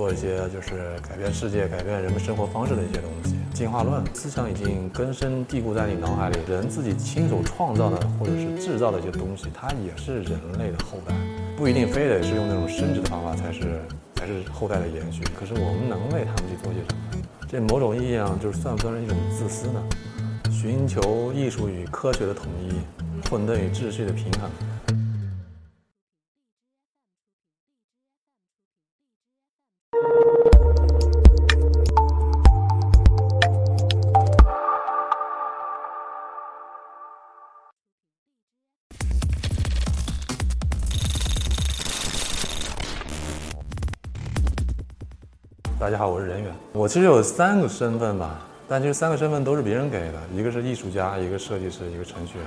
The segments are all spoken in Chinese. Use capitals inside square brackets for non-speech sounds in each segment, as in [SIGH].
做一些就是改变世界、改变人们生活方式的一些东西。进化论思想已经根深蒂固在你脑海里，人自己亲手创造的或者是制造的一些东西，它也是人类的后代，不一定非得是用那种生殖的方法才是才是后代的延续。可是我们能为他们去做些什么？这某种意义上就是算不算是一种自私呢？寻求艺术与科学的统一，混沌与秩序的平衡。大家好，我是任远。我其实有三个身份吧，但其实三个身份都是别人给的，一个是艺术家，一个设计师，一个程序员。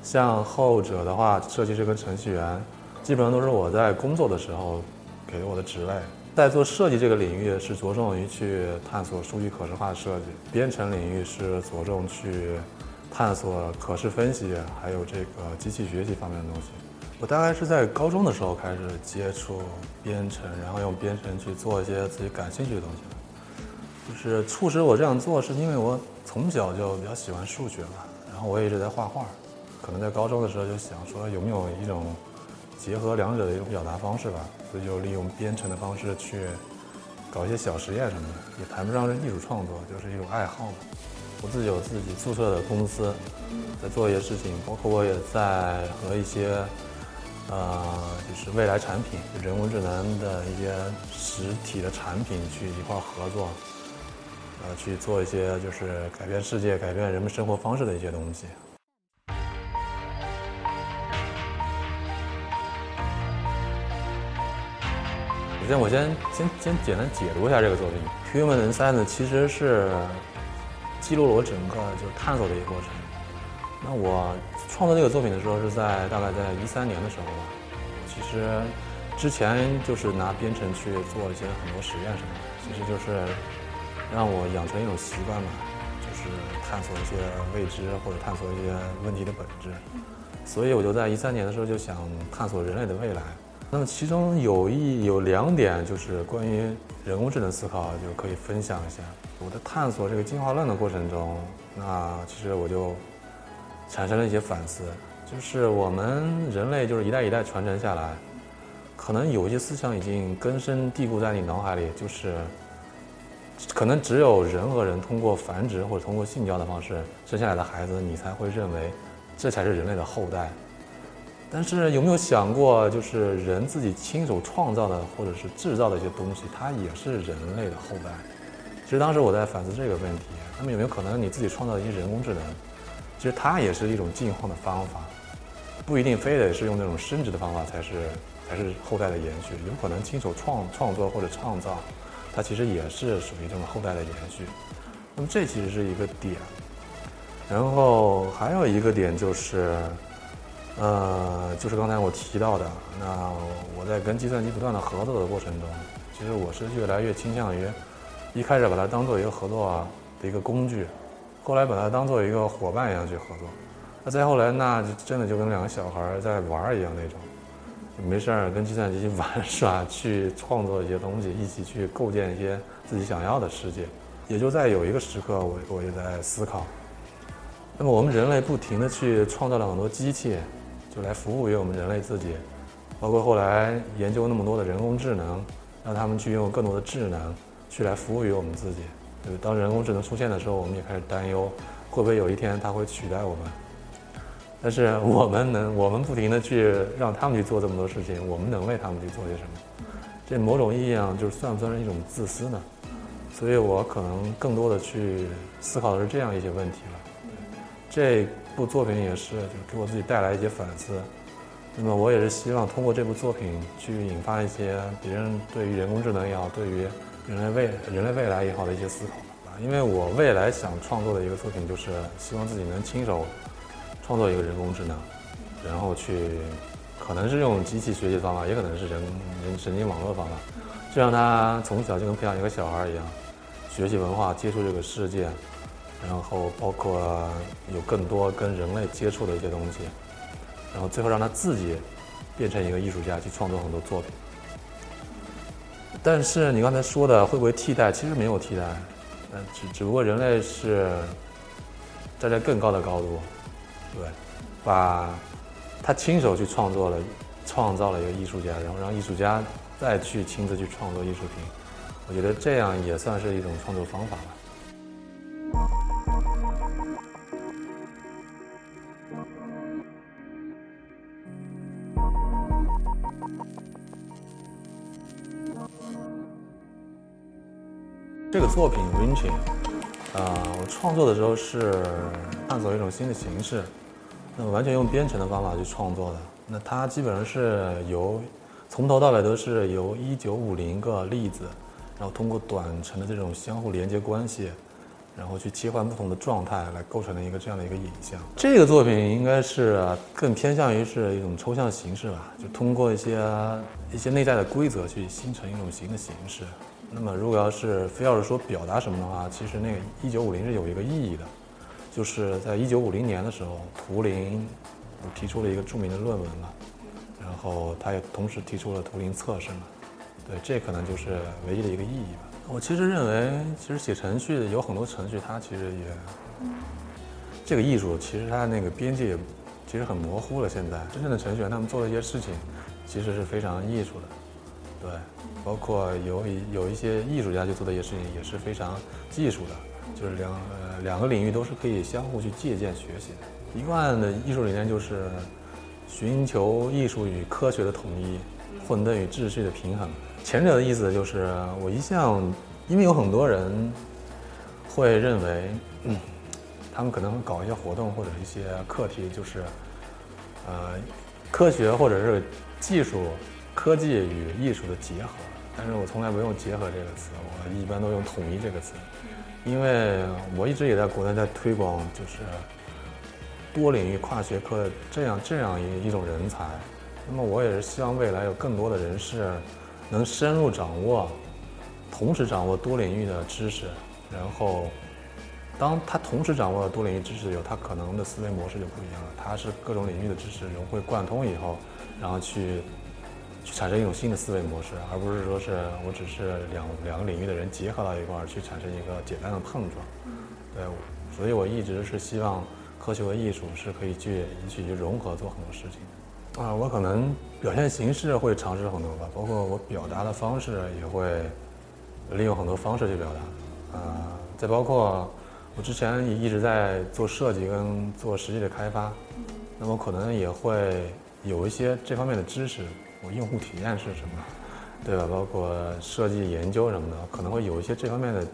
像后者的话，设计师跟程序员，基本上都是我在工作的时候给我的职位。在做设计这个领域，是着重于去探索数据可视化设计；编程领域是着重去探索可视分析，还有这个机器学习方面的东西。我大概是在高中的时候开始接触编程，然后用编程去做一些自己感兴趣的东西。就是促使我这样做，是因为我从小就比较喜欢数学嘛，然后我也一直在画画。可能在高中的时候就想说，有没有一种结合两者的一种表达方式吧，所以就利用编程的方式去搞一些小实验什么的，也谈不上是艺术创作，就是一种爱好嘛。我自己有自己注册的公司，在做一些事情，包括我也在和一些。呃，就是未来产品，人工智能的一些实体的产品去一块合作，呃，去做一些就是改变世界、改变人们生活方式的一些东西。首先，我先先先简单解读一下这个作品。Human and Science 其实是记录了我整个就是探索的一个过程。那我。创作这个作品的时候是在大概在一三年的时候吧。其实之前就是拿编程去做一些很多实验什么的，其实就是让我养成一种习惯嘛，就是探索一些未知或者探索一些问题的本质。所以我就在一三年的时候就想探索人类的未来。那么其中有一有两点就是关于人工智能思考，就可以分享一下。我在探索这个进化论的过程中，那其实我就。产生了一些反思，就是我们人类就是一代一代传承下来，可能有一些思想已经根深蒂固在你脑海里，就是可能只有人和人通过繁殖或者通过性交的方式生下来的孩子，你才会认为这才是人类的后代。但是有没有想过，就是人自己亲手创造的或者是制造的一些东西，它也是人类的后代？其实当时我在反思这个问题，那么有没有可能你自己创造的一些人工智能？其实它也是一种进化的方法，不一定非得是用那种生殖的方法才是才是后代的延续，有可能亲手创创作或者创造，它其实也是属于这种后代的延续。那么这其实是一个点，然后还有一个点就是，呃，就是刚才我提到的，那我在跟计算机不断的合作的过程中，其实我是越来越倾向于，一开始把它当做一个合作的一个工具。后来把它当做一个伙伴一样去合作，那再后来那就真的就跟两个小孩在玩一样那种，没事儿跟计算机 [LAUGHS] 玩耍，去创作一些东西，一起去构建一些自己想要的世界。也就在有一个时刻，我我也在思考，那么我们人类不停的去创造了很多机器，就来服务于我们人类自己，包括后来研究那么多的人工智能，让他们去用更多的智能去来服务于我们自己。就是当人工智能出现的时候，我们也开始担忧，会不会有一天它会取代我们？但是我们能，我们不停的去让他们去做这么多事情，我们能为他们去做些什么？这某种意义上就是算不算是一种自私呢？所以我可能更多的去思考的是这样一些问题了。这部作品也是，就给我自己带来一些反思。那么我也是希望通过这部作品去引发一些别人对于人工智能也好，对于。人类未人类未来也好的一些思考吧，因为我未来想创作的一个作品就是希望自己能亲手创作一个人工智能，然后去可能是用机器学习方法，也可能是人人神经网络方法，就让他从小就跟培养一个小孩一样，学习文化，接触这个世界，然后包括有更多跟人类接触的一些东西，然后最后让他自己变成一个艺术家，去创作很多作品。但是你刚才说的会不会替代？其实没有替代，呃，只只不过人类是站在更高的高度，对，把他亲手去创作了，创造了一个艺术家，然后让艺术家再去亲自去创作艺术品。我觉得这样也算是一种创作方法吧。这个作品《winching，我创作的时候是探索一种新的形式，那么完全用编程的方法去创作的。那它基本上是由从头到尾都是由一九五零个例子，然后通过短程的这种相互连接关系，然后去切换不同的状态来构成的一个这样的一个影像。这个作品应该是更偏向于是一种抽象形式吧，就通过一些一些内在的规则去形成一种新的形式。那么，如果要是非要是说表达什么的话，其实那个一九五零是有一个意义的，就是在一九五零年的时候，图灵提出了一个著名的论文嘛，然后他也同时提出了图灵测试嘛，对，这可能就是唯一的一个意义吧。我其实认为，其实写程序有很多程序，它其实也这个艺术，其实它那个边界其实很模糊了。现在真正的程序员他们做的一些事情，其实是非常艺术的。对，包括有有一些艺术家去做的一些事情也是非常技术的，就是两呃两个领域都是可以相互去借鉴学习的。一贯的艺术理念就是寻求艺术与科学的统一，混沌与秩序的平衡。前者的意思就是我一向，因为有很多人会认为，嗯，他们可能搞一些活动或者一些课题，就是呃科学或者是技术。科技与艺术的结合，但是我从来不用“结合”这个词，我一般都用“统一”这个词，因为我一直也在国内在推广，就是多领域跨学科这样这样一一种人才。那么我也是希望未来有更多的人士能深入掌握，同时掌握多领域的知识，然后当他同时掌握了多领域知识以后，他可能的思维模式就不一样了。他是各种领域的知识融会贯通以后，然后去。去产生一种新的思维模式，而不是说是我只是两两个领域的人结合到一块儿去产生一个简单的碰撞。对，所以我一直是希望科学和艺术是可以去一起去融合做很多事情。啊，我可能表现形式会尝试很多吧，包括我表达的方式也会利用很多方式去表达。啊，再包括我之前也一直在做设计跟做实际的开发，那么可能也会有一些这方面的知识。我用户体验是什么，对吧？包括设计研究什么的，可能会有一些这方面的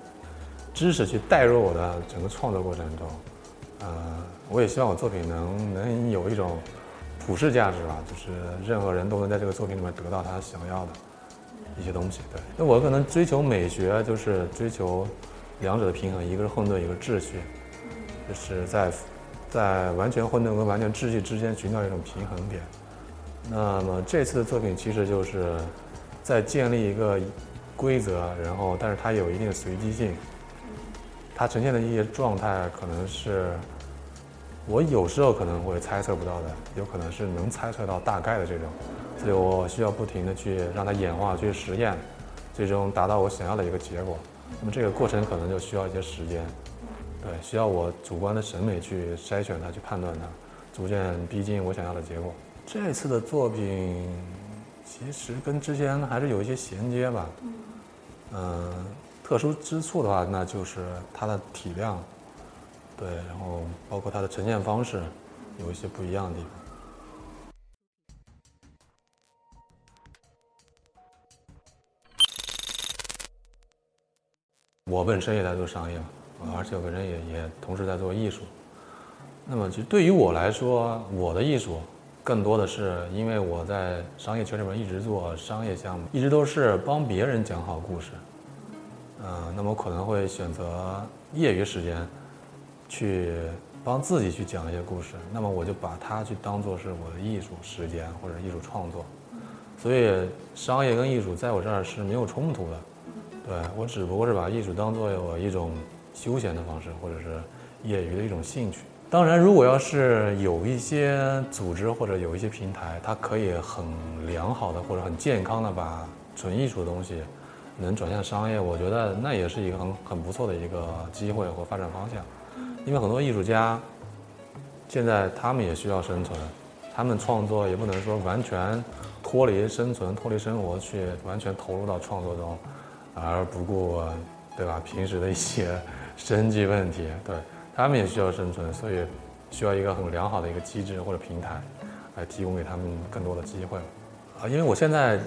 知识去带入我的整个创作过程中。呃，我也希望我作品能能有一种普世价值吧，就是任何人都能在这个作品里面得到他想要的一些东西。对，那我可能追求美学，就是追求两者的平衡，一个是混沌，一个秩序，就是在在完全混沌跟完全秩序之间寻找一种平衡点。那么这次的作品其实就是在建立一个规则，然后但是它有一定的随机性，它呈现的一些状态可能是我有时候可能会猜测不到的，有可能是能猜测到大概的这种，所以我需要不停的去让它演化、去实验，最终达到我想要的一个结果。那么这个过程可能就需要一些时间，对，需要我主观的审美去筛选它、去判断它，逐渐逼近我想要的结果。这次的作品其实跟之前还是有一些衔接吧。嗯，特殊之处的话，那就是它的体量，对，然后包括它的呈现方式有一些不一样的地方。我本身也在做商业，而且我本身也也同时在做艺术。那么，就对于我来说，我的艺术。更多的是因为我在商业圈里面一直做商业项目，一直都是帮别人讲好故事。嗯，那么可能会选择业余时间去帮自己去讲一些故事。那么我就把它去当做是我的艺术时间或者艺术创作。所以商业跟艺术在我这儿是没有冲突的。对我只不过是把艺术当做我一种休闲的方式，或者是业余的一种兴趣。当然，如果要是有一些组织或者有一些平台，它可以很良好的或者很健康的把纯艺术的东西能转向商业，我觉得那也是一个很很不错的一个机会和发展方向。因为很多艺术家现在他们也需要生存，他们创作也不能说完全脱离生存、脱离生活去完全投入到创作中，而不顾对吧平时的一些生计问题。对他们也需要生存，所以需要一个很良好的一个机制或者平台来提供给他们更多的机会。啊，因为我现在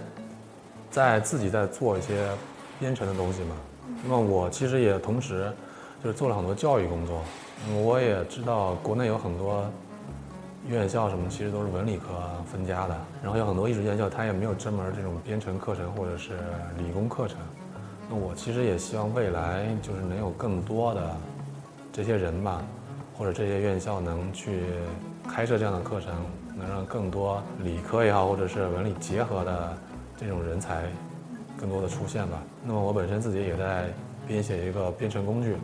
在自己在做一些编程的东西嘛，那么我其实也同时就是做了很多教育工作。我也知道国内有很多院校什么，其实都是文理科分家的，然后有很多艺术院校它也没有专门这种编程课程或者是理工课程。那我其实也希望未来就是能有更多的这些人吧，或者这些院校能去开设这样的课程。能让更多理科也好，或者是文理结合的这种人才更多的出现吧。那么我本身自己也在编写一个编程工具，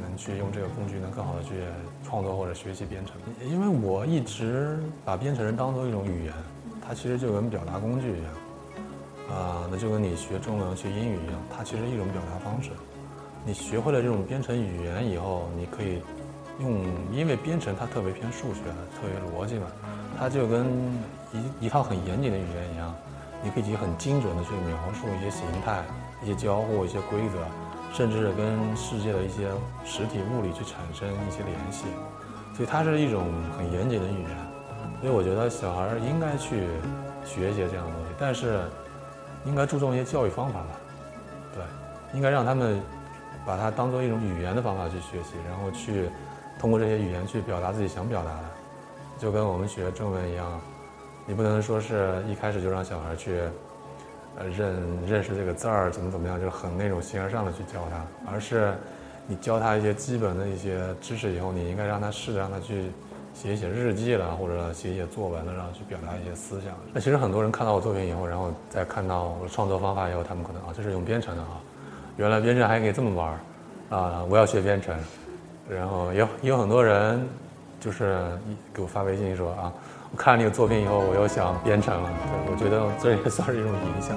能去用这个工具能更好的去创作或者学习编程。因为我一直把编程人当做一种语言，它其实就跟表达工具一样。啊，那就跟你学中文学英语一样，它其实一种表达方式。你学会了这种编程语言以后，你可以用，因为编程它特别偏数学，特别逻辑嘛。它就跟一一套很严谨的语言一样，你可以很精准的去描述一些形态、一些交互、一些规则，甚至跟世界的一些实体物理去产生一些联系。所以它是一种很严谨的语言。所以我觉得小孩应该去学一些这样的东西，但是应该注重一些教育方法吧。对，应该让他们把它当做一种语言的方法去学习，然后去通过这些语言去表达自己想表达的。就跟我们学中文一样，你不能说是一开始就让小孩去，呃，认认识这个字儿怎么怎么样，就是很那种形而上的去教他，而是你教他一些基本的一些知识以后，你应该让他试着让他去写一写日记了，或者写一写作文了，然后去表达一些思想。那其实很多人看到我作品以后，然后再看到我的创作方法以后，他们可能啊，这是用编程的啊，原来编程还可以这么玩儿啊，我要学编程，然后有有很多人。就是给我发微信说啊，我看了你的作品以后，我又想编程了。对，我觉得这也算是一种影响。